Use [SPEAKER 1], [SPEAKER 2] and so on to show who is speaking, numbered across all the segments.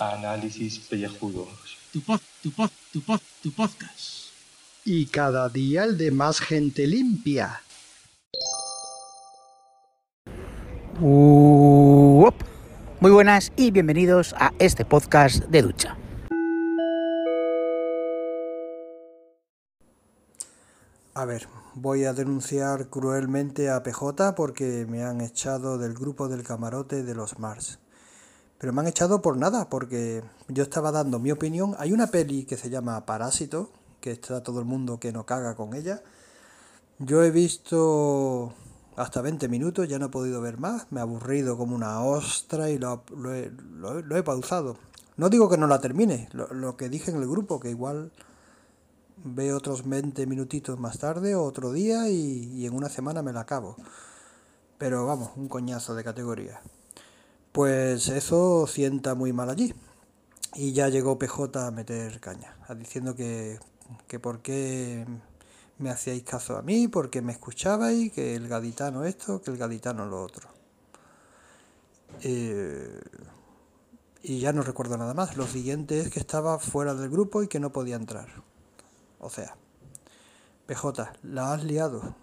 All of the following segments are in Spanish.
[SPEAKER 1] Análisis pellejudos.
[SPEAKER 2] Tu pod, tu pod, tu pod, tu podcast.
[SPEAKER 3] Y cada día el de más gente limpia.
[SPEAKER 4] Uop. Muy buenas y bienvenidos a este podcast de ducha.
[SPEAKER 3] A ver, voy a denunciar cruelmente a PJ porque me han echado del grupo del camarote de los Mars. Pero me han echado por nada, porque yo estaba dando mi opinión. Hay una peli que se llama Parásito, que está todo el mundo que no caga con ella. Yo he visto hasta 20 minutos, ya no he podido ver más. Me ha aburrido como una ostra y lo, lo he, lo lo he pausado. No digo que no la termine, lo que dije en el grupo, que igual veo otros 20 minutitos más tarde o otro día y, y en una semana me la acabo. Pero vamos, un coñazo de categoría. Pues eso sienta muy mal allí. Y ya llegó PJ a meter caña, a diciendo que, que por qué me hacíais caso a mí, porque me escuchabais, que el gaditano esto, que el gaditano lo otro. Eh, y ya no recuerdo nada más. Lo siguiente es que estaba fuera del grupo y que no podía entrar. O sea, PJ, la has liado.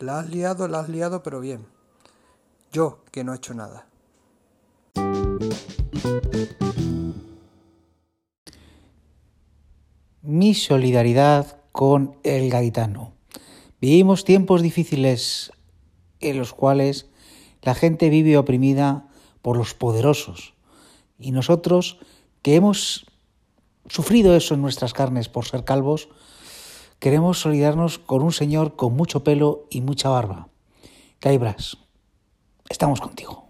[SPEAKER 3] La has liado, la has liado, pero bien. Yo, que no he hecho nada.
[SPEAKER 4] Mi solidaridad con el gaitano. Vivimos tiempos difíciles en los cuales la gente vive oprimida por los poderosos. Y nosotros, que hemos sufrido eso en nuestras carnes por ser calvos, queremos solidarnos con un señor con mucho pelo y mucha barba. Caibras, estamos contigo.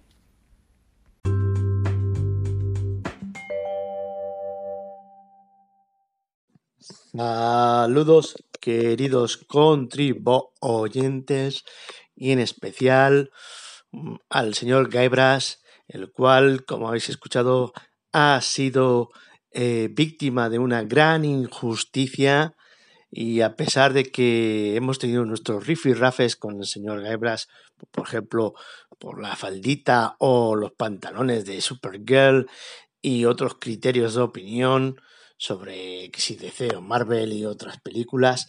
[SPEAKER 5] Saludos, queridos contribuyentes, y en especial mm, al señor Gaibras, el cual, como habéis escuchado, ha sido eh, víctima de una gran injusticia. Y a pesar de que hemos tenido nuestros rifirrafes con el señor Gaibras, por ejemplo, por la faldita o los pantalones de Supergirl y otros criterios de opinión, sobre si o Marvel y otras películas,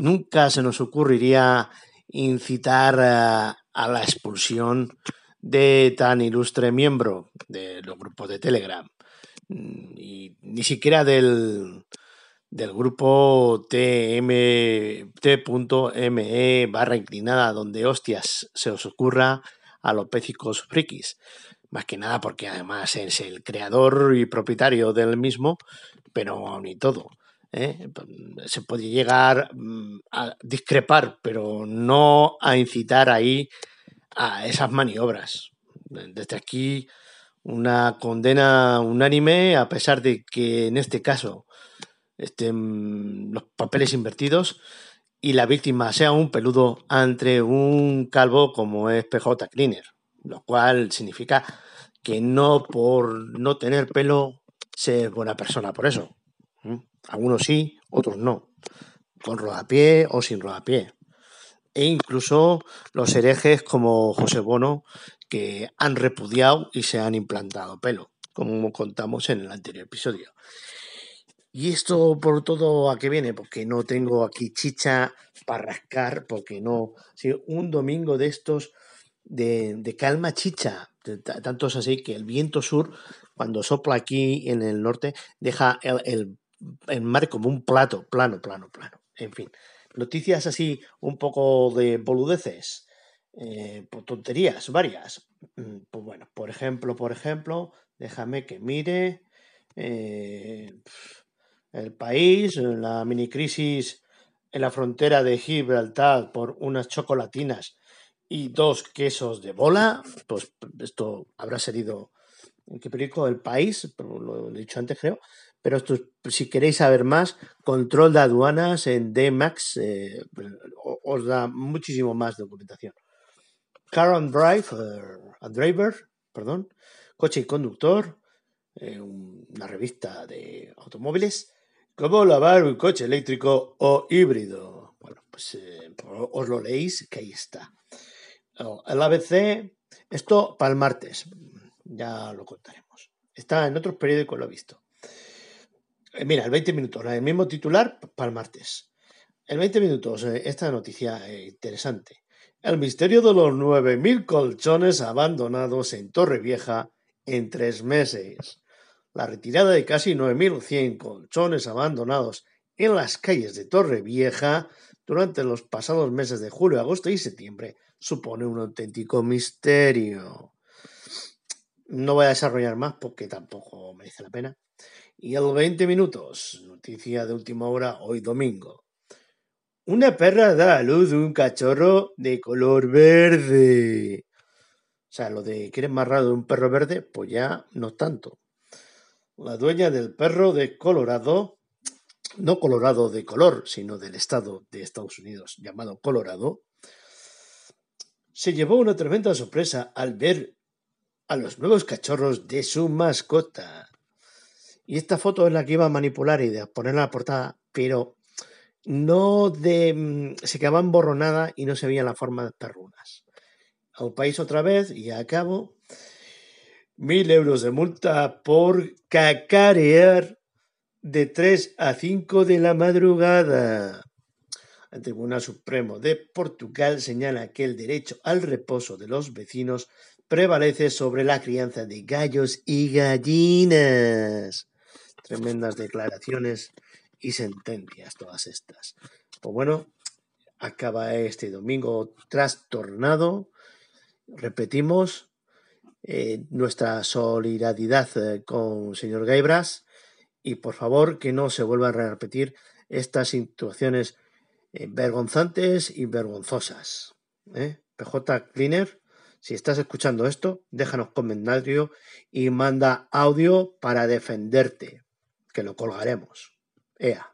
[SPEAKER 5] nunca se nos ocurriría incitar a, a la expulsión de tan ilustre miembro de los grupos de Telegram, y ni siquiera del, del grupo TM, T.me barra inclinada, donde hostias se os ocurra a los pécicos frikis. Más que nada porque además es el creador y propietario del mismo, pero ni todo. ¿eh? Se puede llegar mm, a discrepar, pero no a incitar ahí a esas maniobras. Desde aquí una condena unánime, a pesar de que en este caso estén los papeles invertidos y la víctima sea un peludo entre un calvo como es PJ Cleaner, lo cual significa que no por no tener pelo se es buena persona por eso. ¿Mm? Algunos sí, otros no, con rodapié o sin rodapié. E incluso los herejes como José Bono que han repudiado y se han implantado pelo, como contamos en el anterior episodio. ¿Y esto por todo a qué viene? Porque no tengo aquí chicha para rascar, porque no. Sí, un domingo de estos de, de calma chicha, tanto es así que el viento sur, cuando sopla aquí en el norte, deja el, el mar como un plato, plano, plano, plano. En fin, noticias así un poco de boludeces, eh, por tonterías varias. Mm, Pues bueno, por ejemplo, por ejemplo, déjame que mire. eh, el país, la mini crisis en la frontera de Gibraltar por unas chocolatinas y dos quesos de bola, pues esto habrá salido en qué periódico El País, lo he dicho antes creo, pero esto, es- si queréis saber más, control de aduanas en DMAX eh, os da muchísimo más documentación. Car and Drive, and Driver, perdón, coche y conductor, eh, un- una revista de automóviles, cómo lavar un coche eléctrico o híbrido. Bueno, pues eh, os lo leéis, que ahí está. El ABC, esto para el martes, ya lo contaremos. Está en otros periódicos, lo he visto. Eh, mira, el 20 minutos, el mismo titular para el martes. El 20 minutos, esta noticia interesante. El misterio de los 9.000 colchones abandonados en Torrevieja en tres meses. La retirada de casi 9.100 colchones abandonados en las calles de Torrevieja durante los pasados meses de julio, agosto y septiembre supone un auténtico misterio. No voy a desarrollar más porque tampoco merece la pena. Y el 20 minutos, noticia de última hora, hoy domingo. Una perra da a luz un cachorro de color verde. O sea, lo de que eres más raro de un perro verde, pues ya no tanto. La dueña del perro de Colorado, no Colorado de color, sino del estado de Estados Unidos llamado Colorado, se llevó una tremenda sorpresa al ver a los nuevos cachorros de su mascota. Y esta foto es la que iba a manipular y de ponerla en la portada, pero no de. Mm, se quedaba borronada y no se veía la forma de perrunas. Al país otra vez y acabo. Mil euros de multa por cacarear de 3 a 5 de la madrugada. El Tribunal Supremo de Portugal señala que el derecho al reposo de los vecinos prevalece sobre la crianza de gallos y gallinas. Tremendas declaraciones y sentencias todas estas. Pues bueno, acaba este domingo trastornado. Repetimos eh, nuestra solidaridad eh, con señor Gaibras y por favor que no se vuelvan a repetir estas situaciones eh, vergonzantes y vergonzosas. PJ Cleaner, si estás escuchando esto, déjanos comentario y manda audio para defenderte, que lo colgaremos. Yeah.